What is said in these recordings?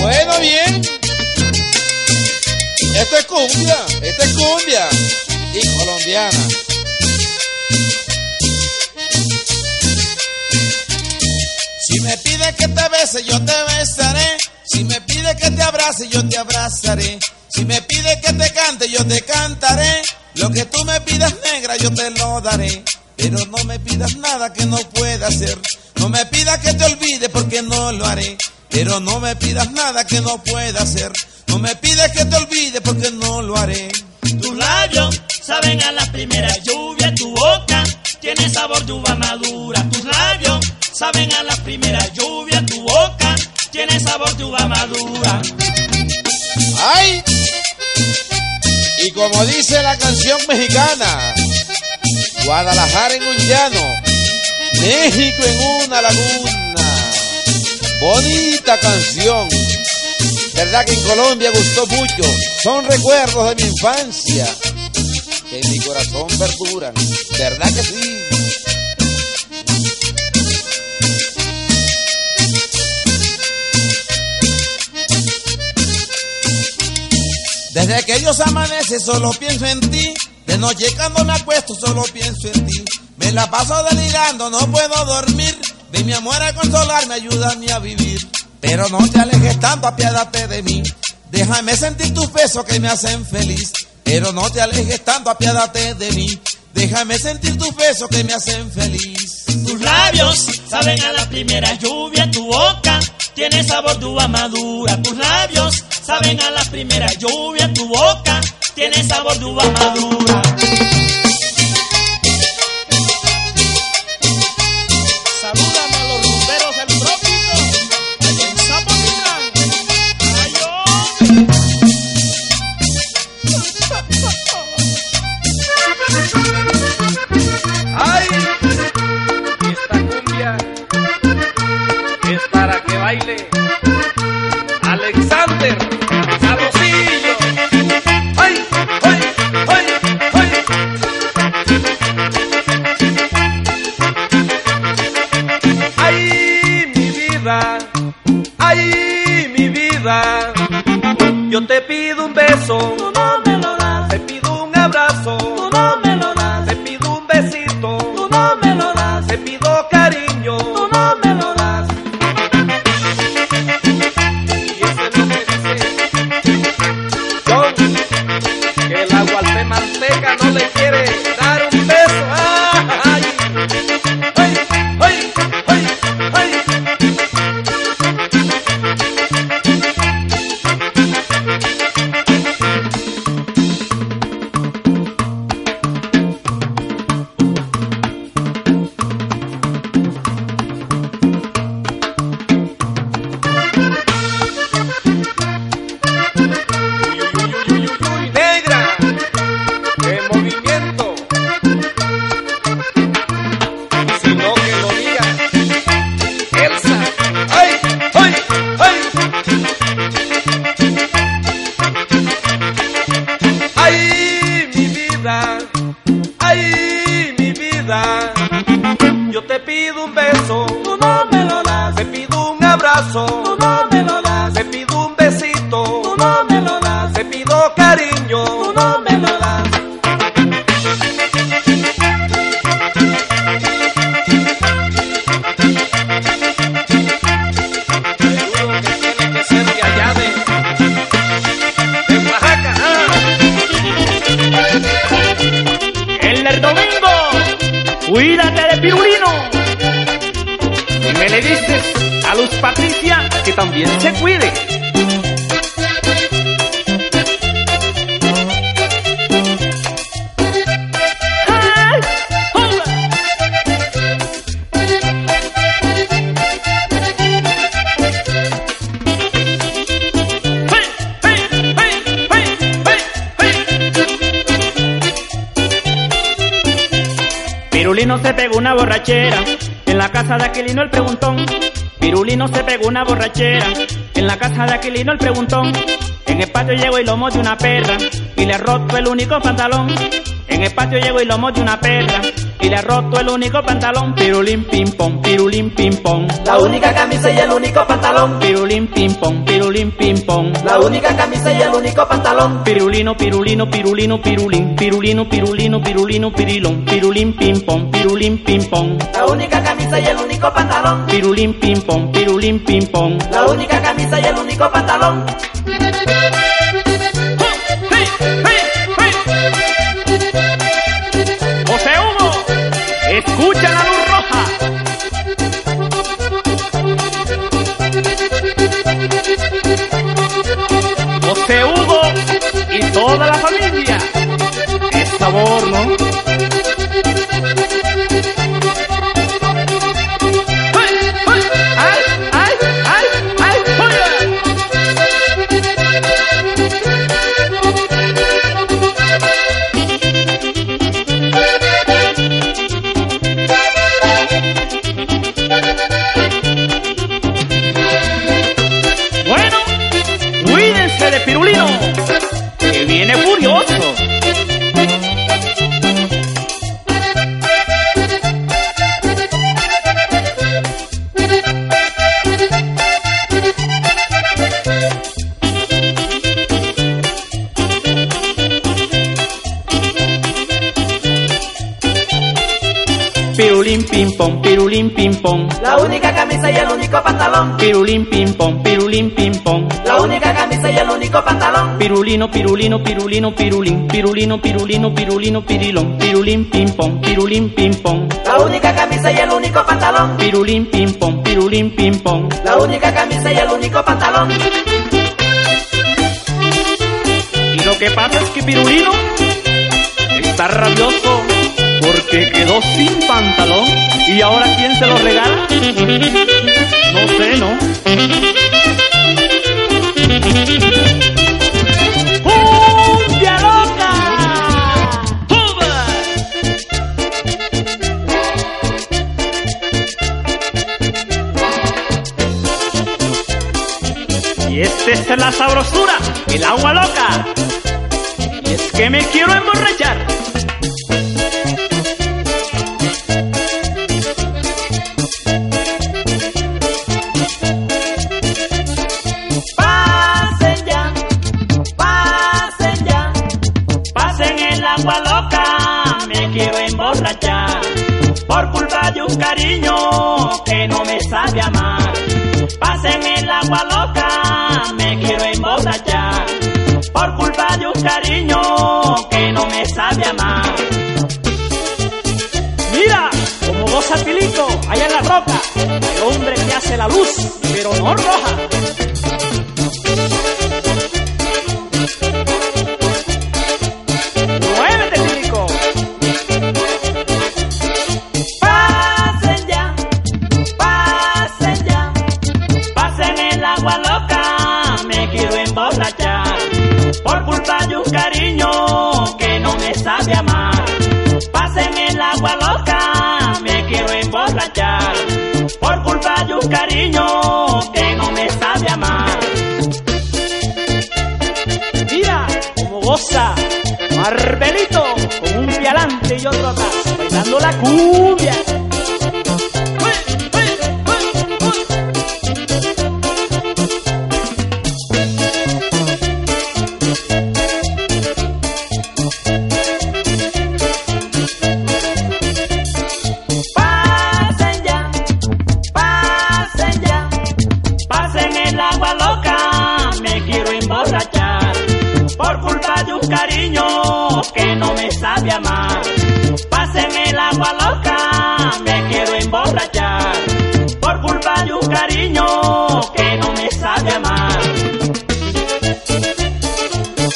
Bueno, bien. Esto es cumbia, esto es cumbia y colombiana. Si me pides que te bese, yo te besaré. Si me pides que te abrace, yo te abrazaré. Si me pides que te cante, yo te cantaré. Lo que tú me pidas negra, yo te lo daré. Pero no me pidas nada que no pueda hacer. No me pidas que te olvide porque no lo haré. Pero no me pidas nada que no pueda hacer. No me pides que te olvide porque no lo haré. Tus labios saben a la primera lluvia, tu boca tiene sabor de uva madura. Tus labios saben a la primera lluvia, tu boca tiene sabor de uva madura. ¡Ay! Y como dice la canción mexicana, Guadalajara en un llano, México en una laguna. Bonita canción. ¿Verdad que en Colombia gustó mucho? Son recuerdos de mi infancia que en mi corazón perduran. ¿Verdad que sí? Desde que Dios amanece solo pienso en ti. De noche cuando me acuesto solo pienso en ti. Me la paso delirando, no puedo dormir. Ven mi amor a consolarme, ayúdame a vivir. Pero no te alejes tanto, apiádate de mí. Déjame sentir tus besos que me hacen feliz. Pero no te alejes tanto, apiádate de mí. Déjame sentir tus besos que me hacen feliz. Tus labios saben a la primera lluvia, tu boca tiene sabor de uva madura. Tus labios saben a la primera lluvia, tu boca tiene sabor de uva madura. Pido un beso, Tú no me lo das, te pido un abrazo, borrachera en la casa de Aquilino el preguntón. Pirulino se pegó una borrachera en la casa de Aquilino el preguntón. En el patio llegó el lomo de una perra y le roto el único pantalón. En el patio llego y lo de una perra y le ha roto el único pantalón. Pirulín pim pom, pirulín pim pom. La única camisa y el único pantalón. Pirulín pim pom, pirulín pim. La única camisa y el único pantalón. Pirulino, pirulino, pirulino, pirulín. Pirulino, pirulino, pirulino, pirilón. Pirulín pim pom, pirulín pim pom. La única camisa y el único pantalón. Pirulín pim pom, pirulín pim pom. La única camisa y el único pantalón. Toda la familia. Es sabor, ¿no? La única camisa y el único pantalón. Pirulín pim pom, pirulín pim pom. La única camisa y el único pantalón. Pirulino, pirulino, pirulino, pirulín. Pirulino, pirulino, pirulino, pirilón. Pirulín pim pom, pirulín pim pom. La única camisa y el único pantalón. Pirulín pim pom, pirulín pim pom. La única camisa y el único pantalón. Y lo que pasa es que Pirulino está rabioso porque quedó sin pantalón. ¿Y ahora quién se lo regala? No sé, ¿no? ¡Cumbia loca! ¡Tuba! Y esta es la sabrosura, el agua loca. Y es que me quiero emborrachar. Sabe amar. Pasen el agua loca, me quiero emborrachar. Por culpa de un cariño que no me sabe amar. Mira, como goza Pilico, allá en la roca. El hombre que hace la luz, pero no roja.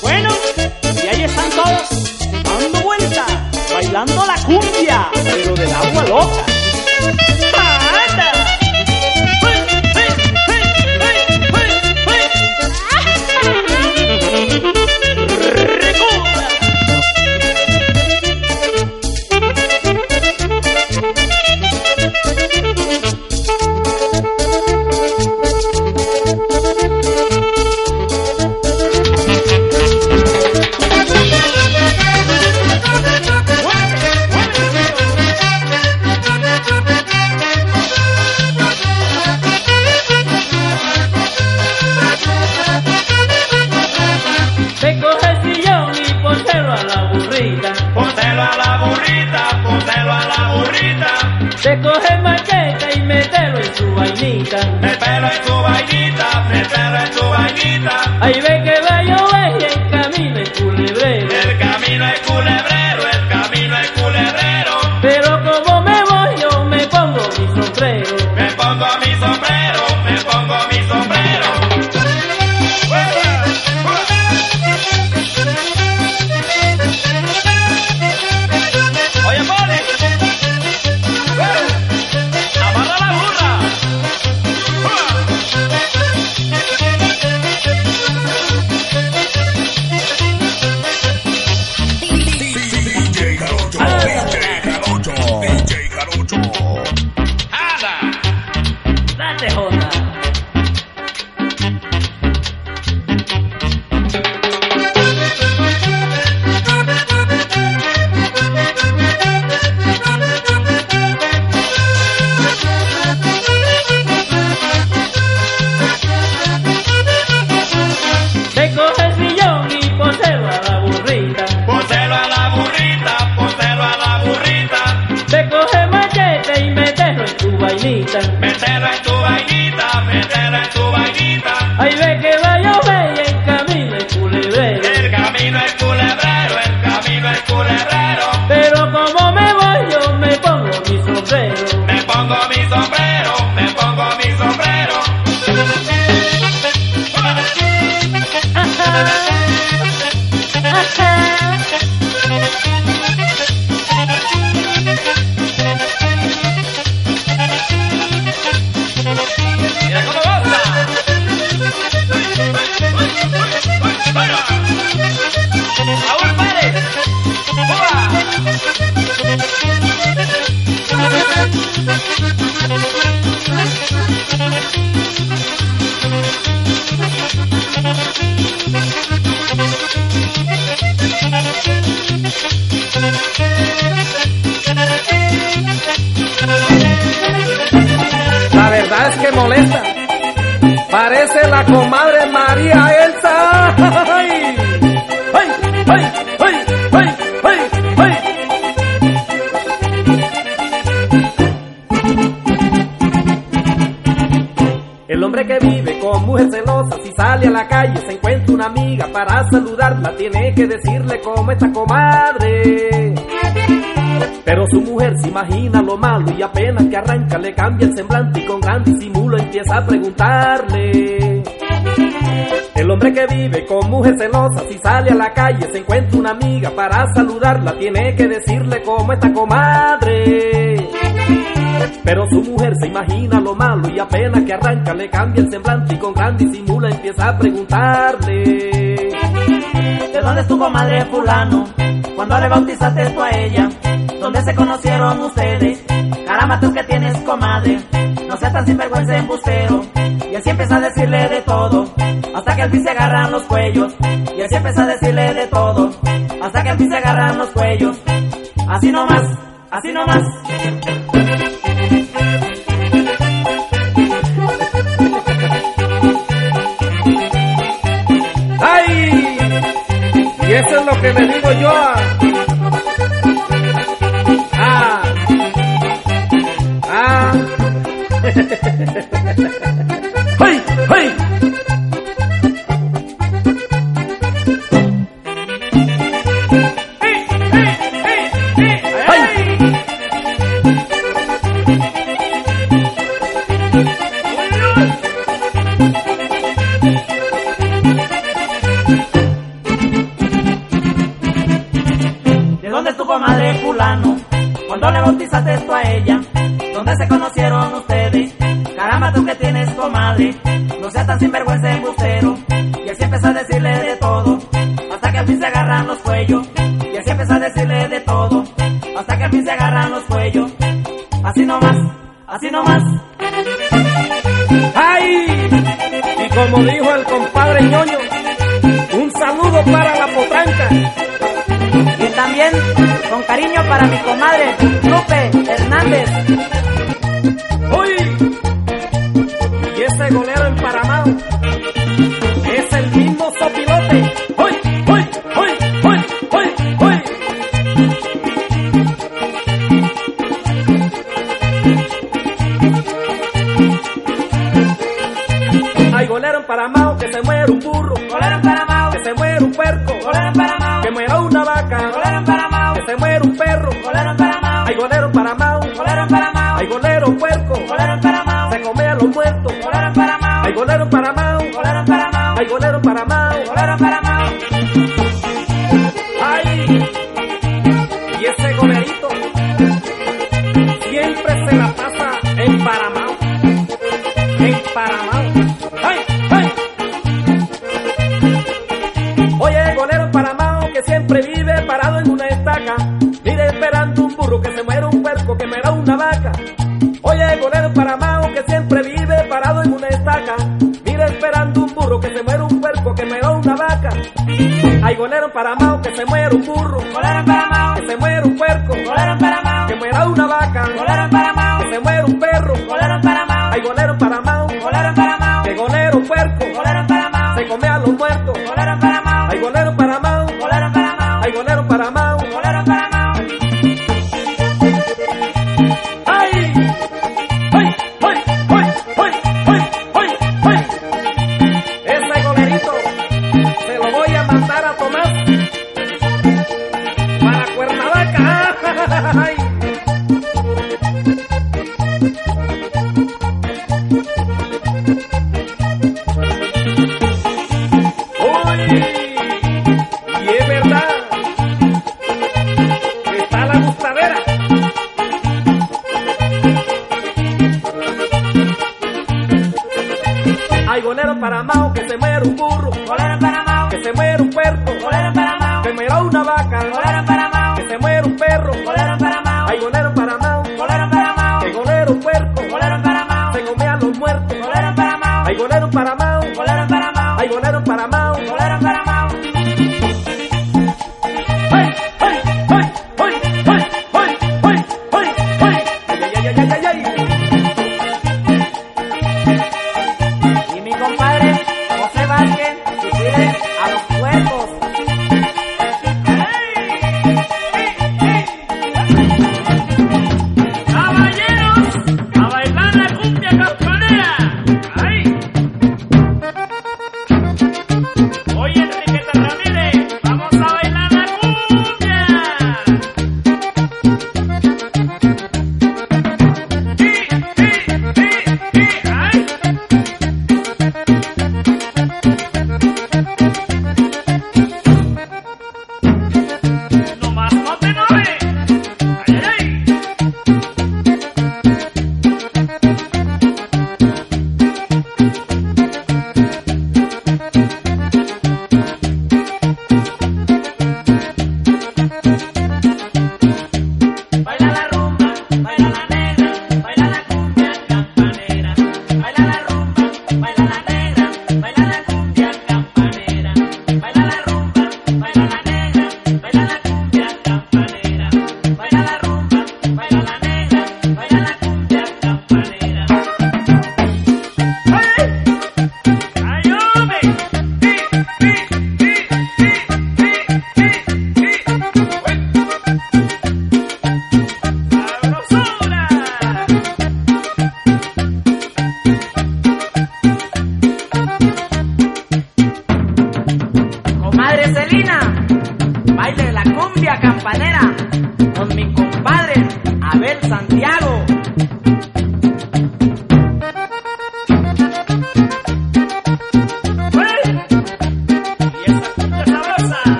Bueno, y ahí están todos, dando vuelta, bailando la cumbia, pero del agua loca. Amiga para saludarla, tiene que decirle cómo está comadre. Pero su mujer se imagina lo malo y apenas que arranca le cambia el semblante y con gran disimulo empieza a preguntarle. El hombre que vive con mujer celosa, si sale a la calle se encuentra una amiga para saludarla, tiene que decirle cómo está comadre. Pero su mujer se imagina lo malo y apenas que arranca le cambia el semblante y con gran disimulo empieza a preguntarle. ¿De dónde es tu comadre fulano? Cuando le bautizaste tú a ella? ¿Dónde se conocieron ustedes? Caramba, tú que tienes comadre. No seas tan sinvergüenza embustero. Y así empieza a decirle de todo. Hasta que al fin se agarran los cuellos. Y así empieza a decirle de todo. Hasta que al fin se agarran los cuellos. Así nomás, así nomás. ¡Ay! Y eso es lo que le digo yo a... ¡Ay! ¡Ay! Sinvergüenza now. para, para.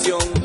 canción.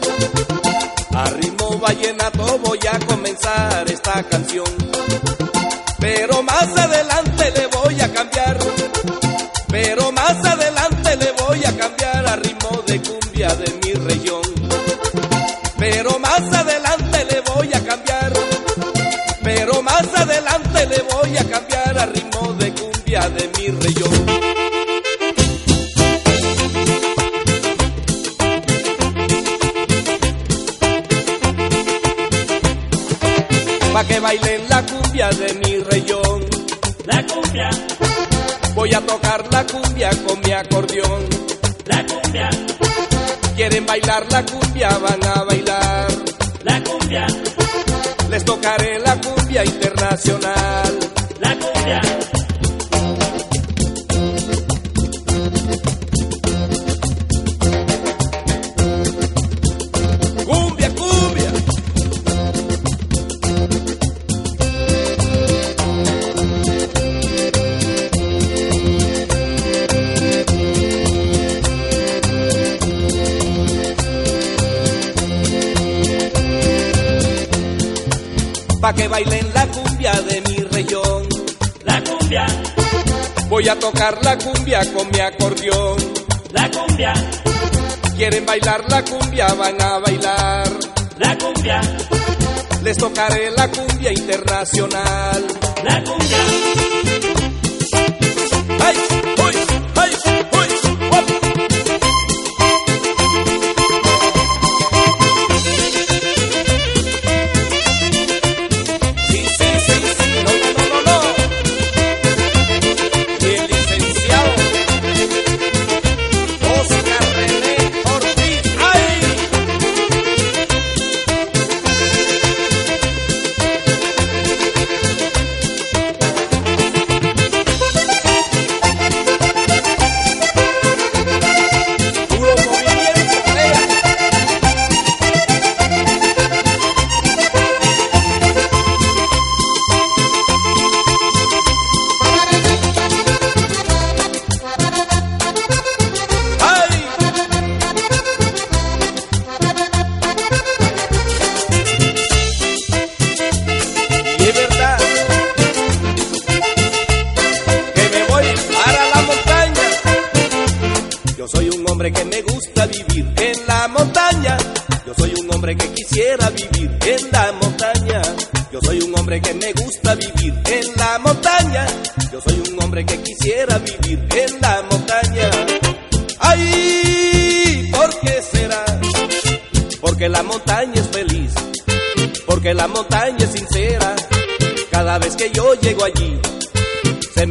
bailar la. la cumbia internacional. La cumbia.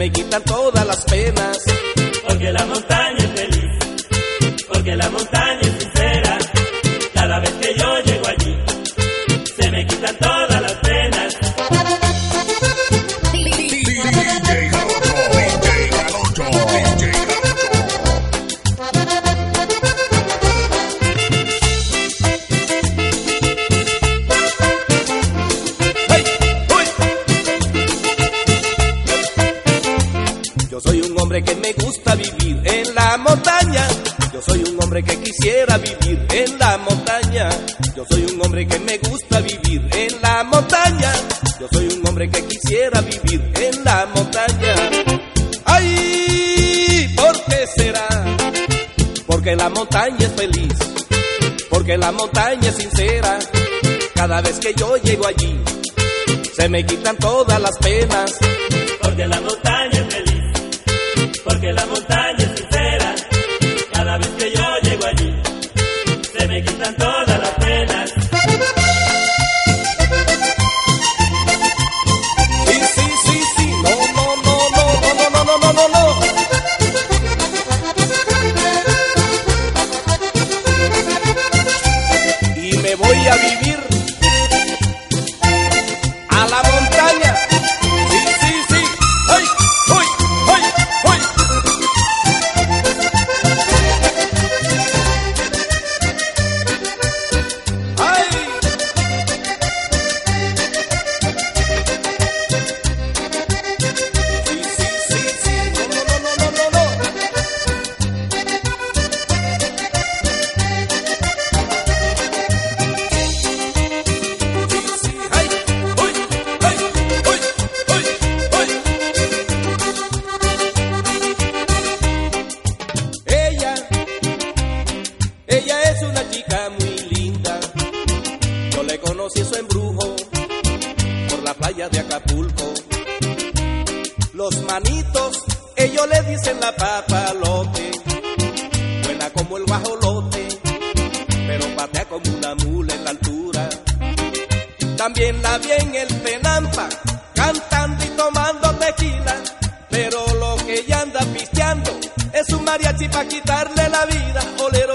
me quitan todo hombre que me gusta vivir en la montaña. Yo soy un hombre que quisiera vivir en la montaña. Yo soy un hombre que me gusta vivir en la montaña. Yo soy un hombre que quisiera vivir en la montaña. ¡Ay! ¿Por qué será? Porque la montaña es feliz. Porque la montaña es sincera. Cada vez que yo llego allí, se me quitan todas las penas. Porque la montaña Los manitos, ellos le dicen la papalote, buena como el guajolote, pero patea como una mula en la altura. También la vi en el penampa, cantando y tomando tequila, pero lo que ella anda pisteando es un mariachi para quitarle la vida, olero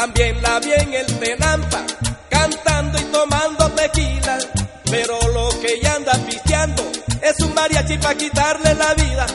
También la vi en el Tenampa, cantando y tomando tequila. Pero lo que ella anda pisteando es un mariachi para quitarle la vida.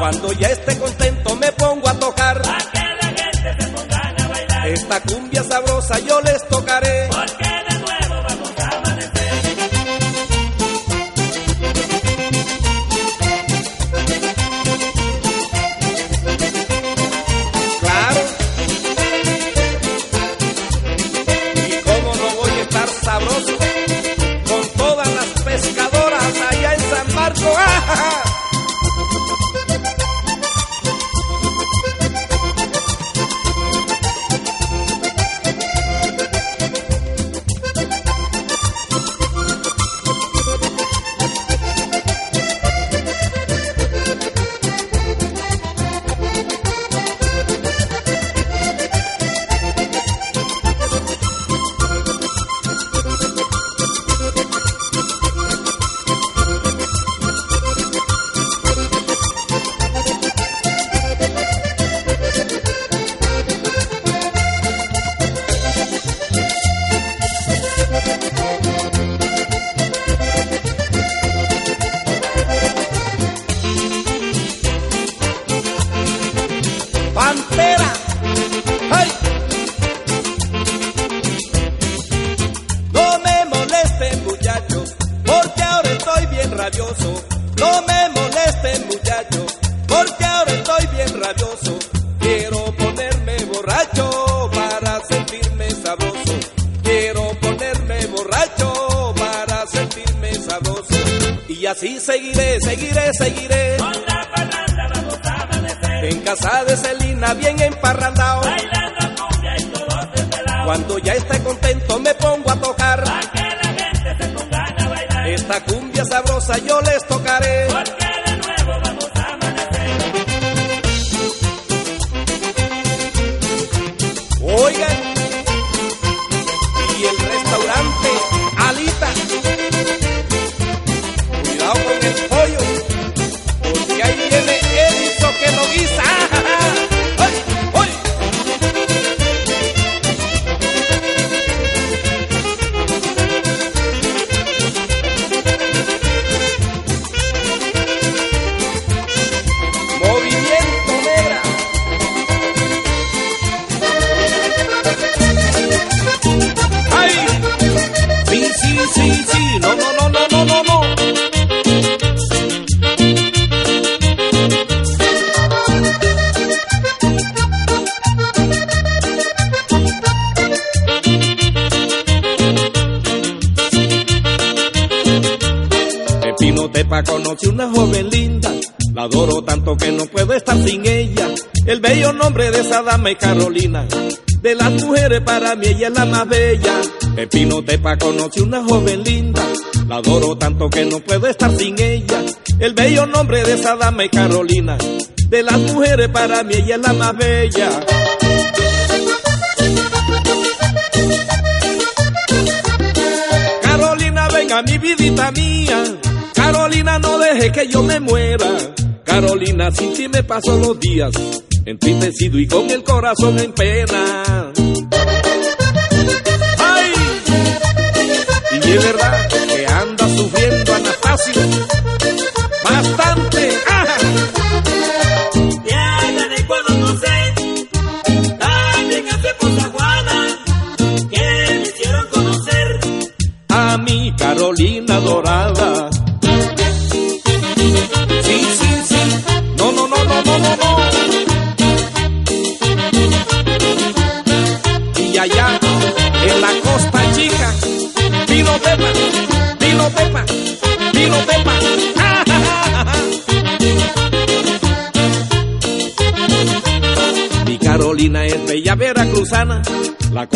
Cuando ya esté contento me pongo a tocar. Para que la gente se ponga a bailar. Esta cumbia sabrosa yo les toco. Contento me pongo a tocar. Pa' que la gente se pongan a bailar. Esta cumbia sabrosa yo les tocaré. El bello nombre de esa dama es Carolina, de las mujeres para mí ella es la más bella. En Pino Tepa conocí una joven linda, la adoro tanto que no puedo estar sin ella. El bello nombre de esa dama es Carolina, de las mujeres para mí ella es la más bella. Carolina, venga mi vidita mía. Carolina, no deje que yo me muera. Carolina, sin ti me paso los días entristecido y con el corazón en pena. ¡Ay! Y es verdad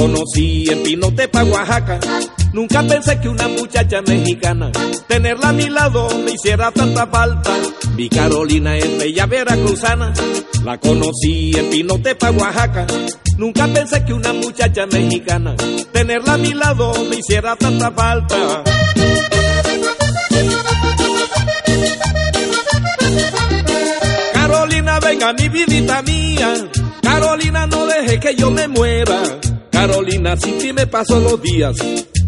conocí en Pinotepa, Oaxaca. Nunca pensé que una muchacha mexicana tenerla a mi lado me hiciera tanta falta. Mi Carolina es bella veracruzana, la conocí en Pinotepa, Oaxaca. Nunca pensé que una muchacha mexicana tenerla a mi lado me hiciera tanta falta. Carolina, venga mi vidita mía. Carolina, no deje que yo me muera. Carolina, sin ti me paso los días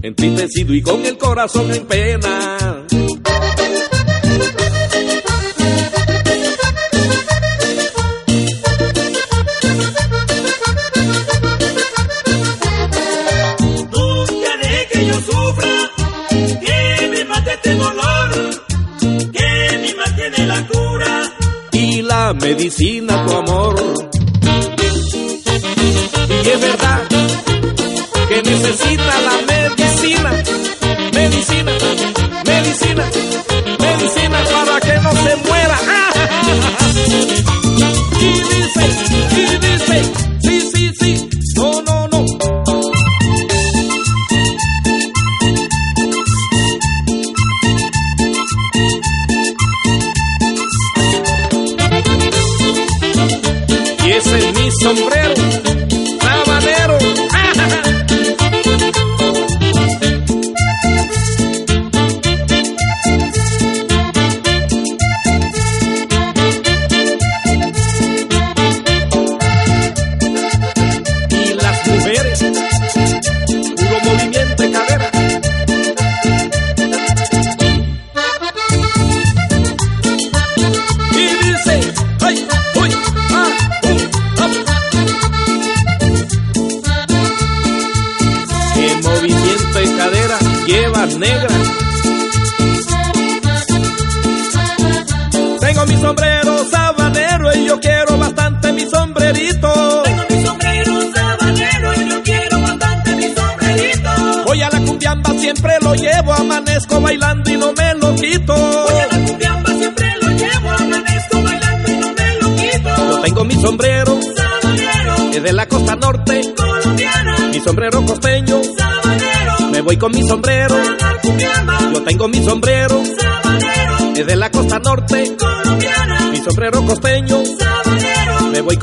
entristecido y con el corazón en pena. Nunca deje que yo sufra. Que me mate este dolor. Que me mantiene la cura. y la medicina tu amor. Y es verdad que necesita la medicina, medicina, medicina,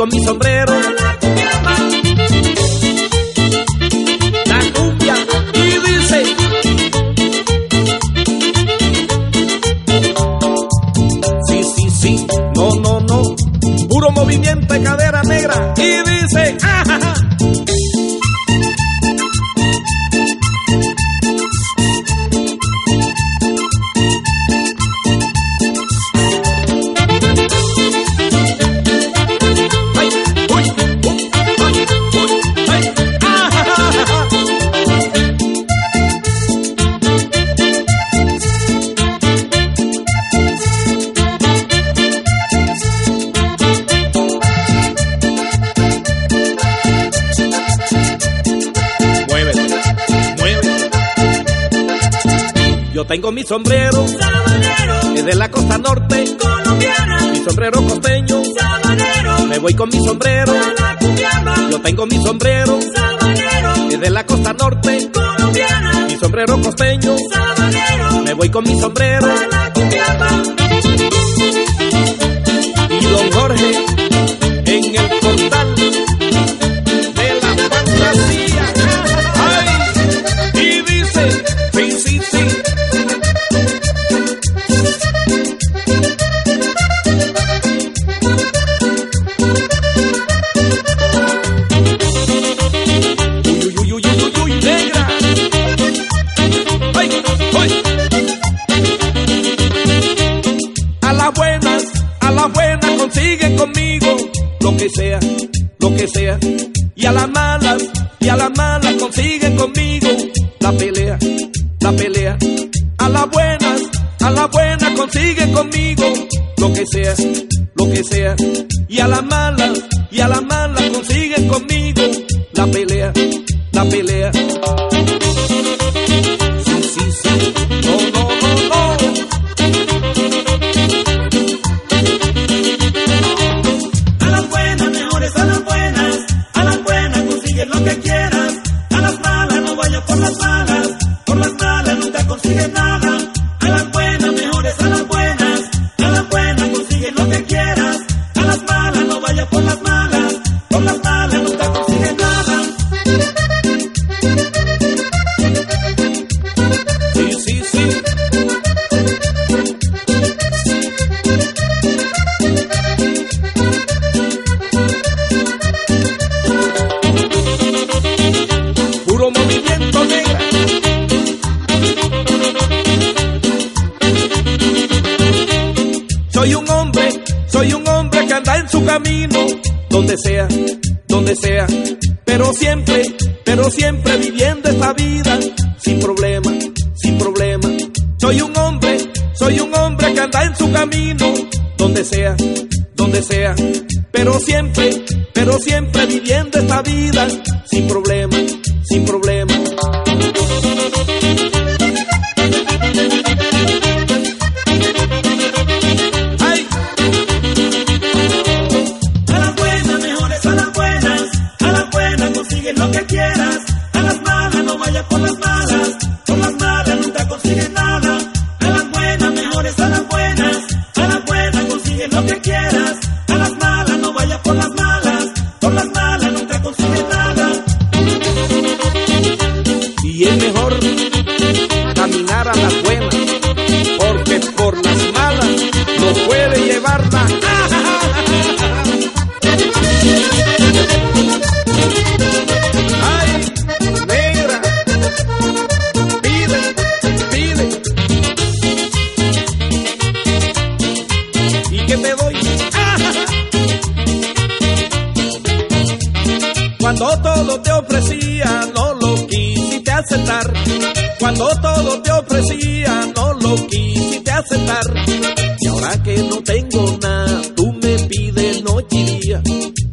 con mi sombrero. Tengo mi sombrero sabanero, es de la costa norte colombiana. Mi sombrero costeño sabanero, me voy con mi sombrero a la cumbiamba. Yo tengo mi sombrero sabanero, es de la costa norte colombiana. Mi sombrero costeño sabanero, me voy con mi sombrero a la cumbiamba. Y don Jorge en el todo te ofrecía, no lo quisiste aceptar. Y ahora que no tengo nada, tú me pides noche y día.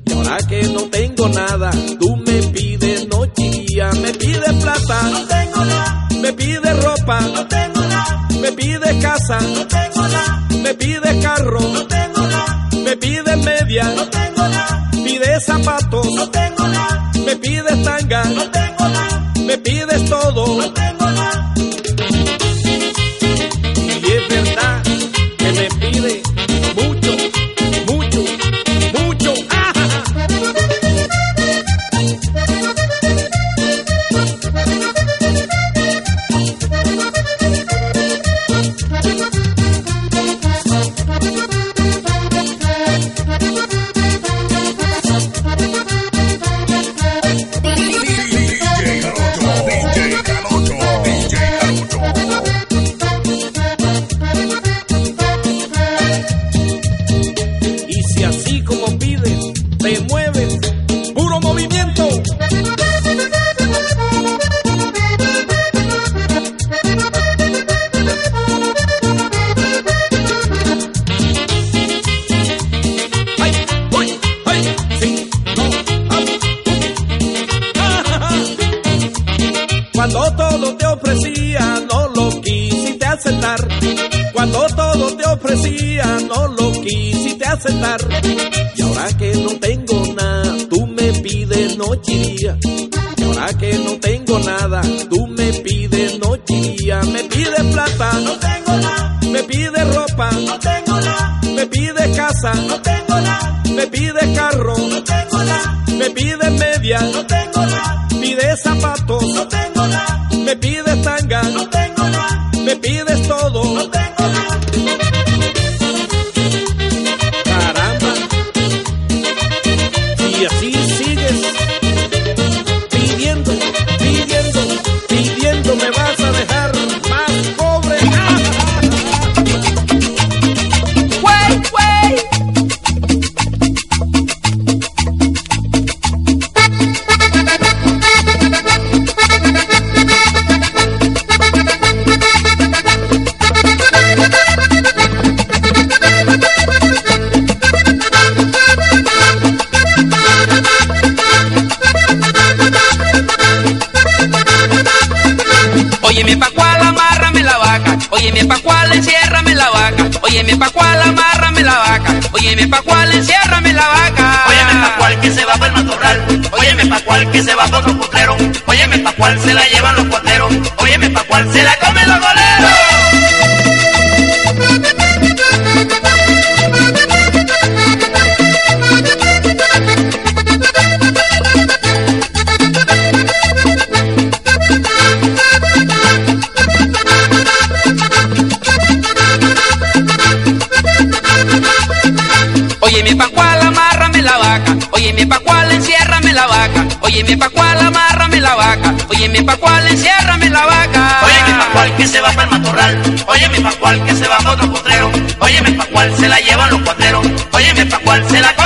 Y ahora que no tengo nada, tú me pides noche y día. Me pides plata, no tengo nada. Me pides ropa, no tengo nada. Me pides casa, no tengo nada. Me pides carro, no tengo nada. Me pides media, no tengo nada. Pides zapatos, no tengo nada. Me pides tanga, no No tengo nada, me pides ropa, no tengo nada, me pides casa, no tengo nada, me pides carro, no tengo nada, me pides media, no tengo nada, pides zapatos, no tengo cual que se va por los potreros, óyeme pa' cual se la llevan los cuateros, óyeme pa' cual se la comen los goleros. Óyeme pa' cuál amárrame la vaca, óyeme pa' cuál enciérrame la vaca. Óyeme pa' cual que se va para el matorral, óyeme pa' cual que se va por los potreros, óyeme pa' cual se la llevan los cuateros, óyeme pa' cual se la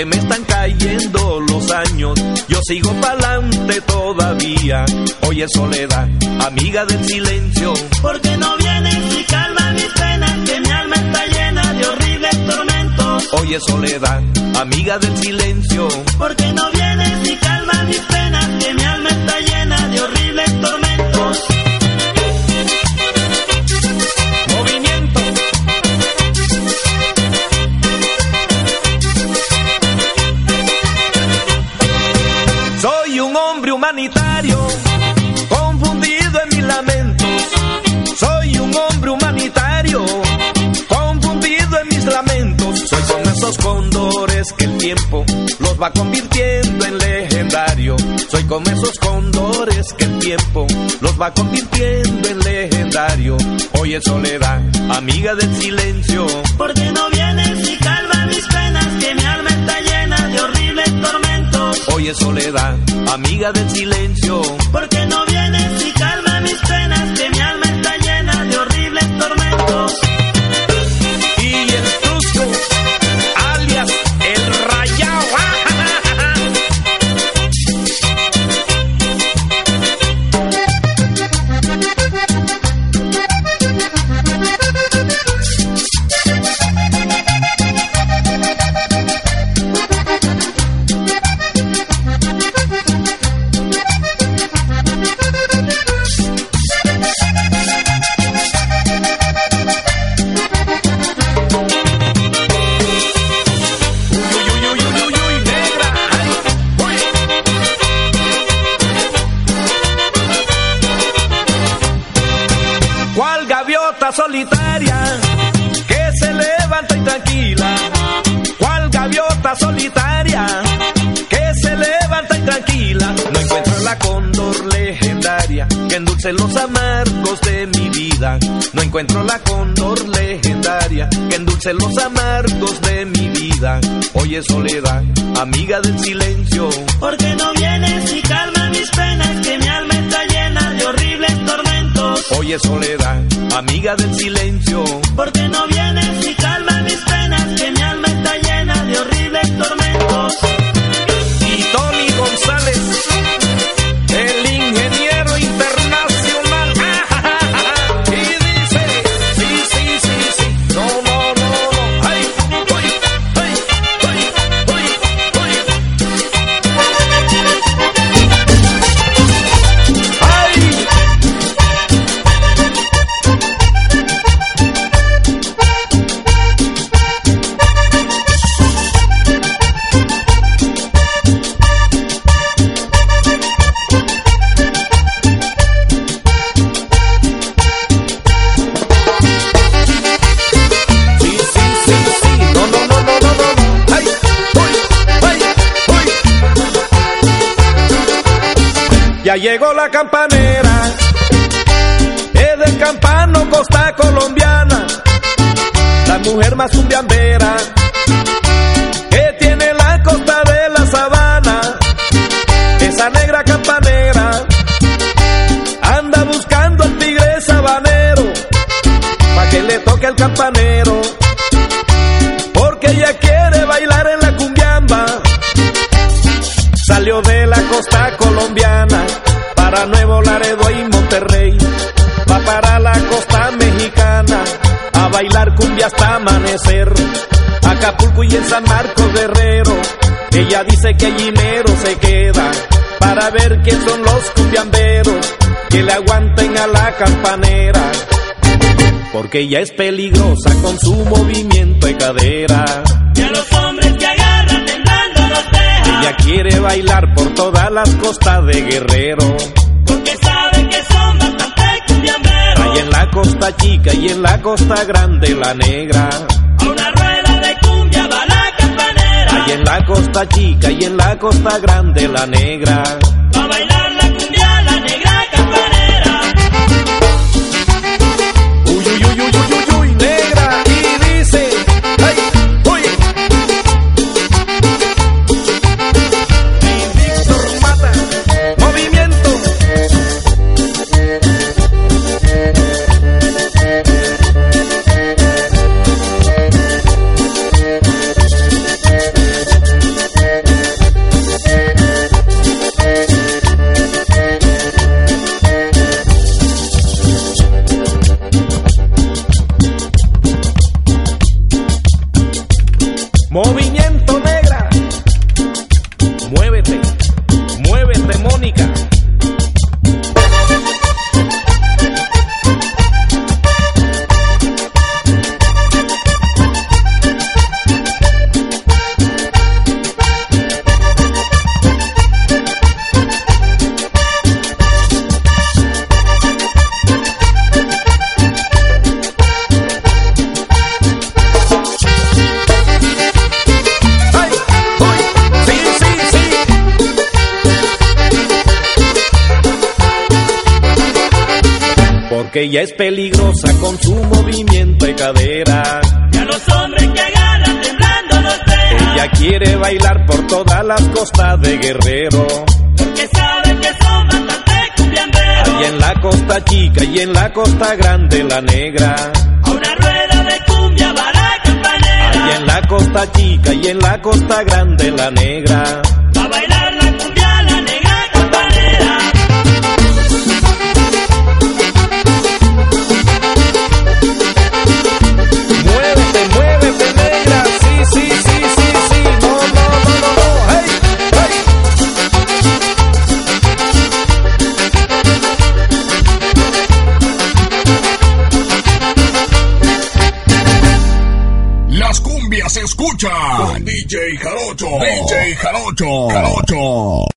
aunque me están cayendo los años, yo sigo pa'lante todavía. Oye soledad, amiga del silencio, Porque no vienes y calma mis penas, que mi alma está llena de horribles tormentos. oye soledad, amiga del silencio. Porque no vienes convirtiendo en legendario. Oye soledad, amiga del silencio. Ya llegó la campanera. Es del campano costa colombiana. La mujer más cumbiambera. Que tiene la costa de la sabana. Esa negra campanera. Anda buscando al tigre sabanero pa' que le toque al campanero. Para Nuevo Laredo y Monterrey. Va para la costa mexicana a bailar cumbia hasta amanecer. Acapulco y en San Marcos Guerrero. Ella dice que allí mero se queda para ver quién son los cumbiamberos que le aguanten a la campanera porque ella es peligrosa con su movimiento de cadera. Y a los hombres Ella quiere bailar por todas las costas de Guerrero. Porque saben que son bastante cumbiamberos. Hay en la costa chica y en la costa grande la negra. A una rueda de cumbia va la campanera. Hay en la costa chica y en la costa grande la negra. Va a bailar ella es peligrosa con su movimiento de cadera. Y a los hombres que agarran temblando los deja. Ella quiere bailar por todas las costas de Guerrero. Porque saben que son bastante cumbiamberos. Ahí en la costa chica y en la costa grande la negra. A una rueda de cumbia va la campanera. Ahí en la costa chica y en la costa grande la negra. Cumbias se